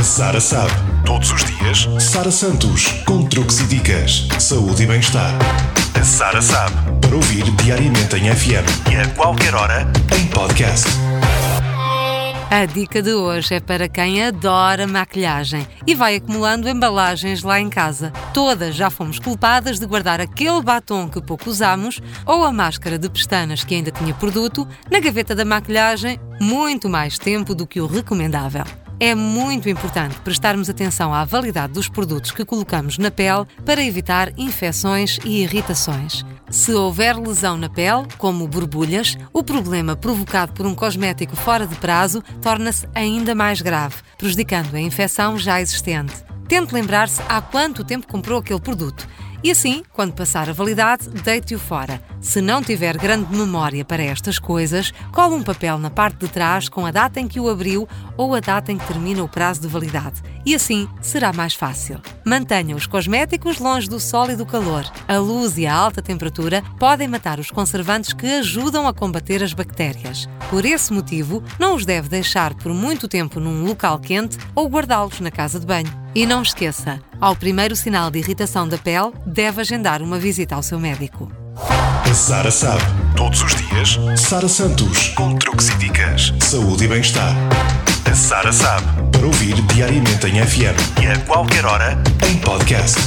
A Sara sabe. Todos os dias, Sara Santos, com truques e dicas, saúde e bem-estar. A Sara sabe. Para ouvir diariamente em FM e a qualquer hora, em podcast. A dica de hoje é para quem adora maquilhagem e vai acumulando embalagens lá em casa. Todas já fomos culpadas de guardar aquele batom que pouco usamos ou a máscara de pestanas que ainda tinha produto na gaveta da maquilhagem muito mais tempo do que o recomendável. É muito importante prestarmos atenção à validade dos produtos que colocamos na pele para evitar infecções e irritações. Se houver lesão na pele, como borbulhas, o problema provocado por um cosmético fora de prazo torna-se ainda mais grave, prejudicando a infecção já existente. Tente lembrar-se há quanto tempo comprou aquele produto e assim, quando passar a validade, deite-o fora. Se não tiver grande memória para estas coisas, cole um papel na parte de trás com a data em que o abriu ou a data em que termina o prazo de validade. E assim será mais fácil. Mantenha os cosméticos longe do sol e do calor. A luz e a alta temperatura podem matar os conservantes que ajudam a combater as bactérias. Por esse motivo, não os deve deixar por muito tempo num local quente ou guardá-los na casa de banho. E não esqueça, ao primeiro sinal de irritação da pele, deve agendar uma visita ao seu médico. Sara sabe. Todos os dias, Sara Santos, com truques e dicas, saúde e bem-estar. A Sara sabe. Para ouvir diariamente em FM e a qualquer hora, em podcast.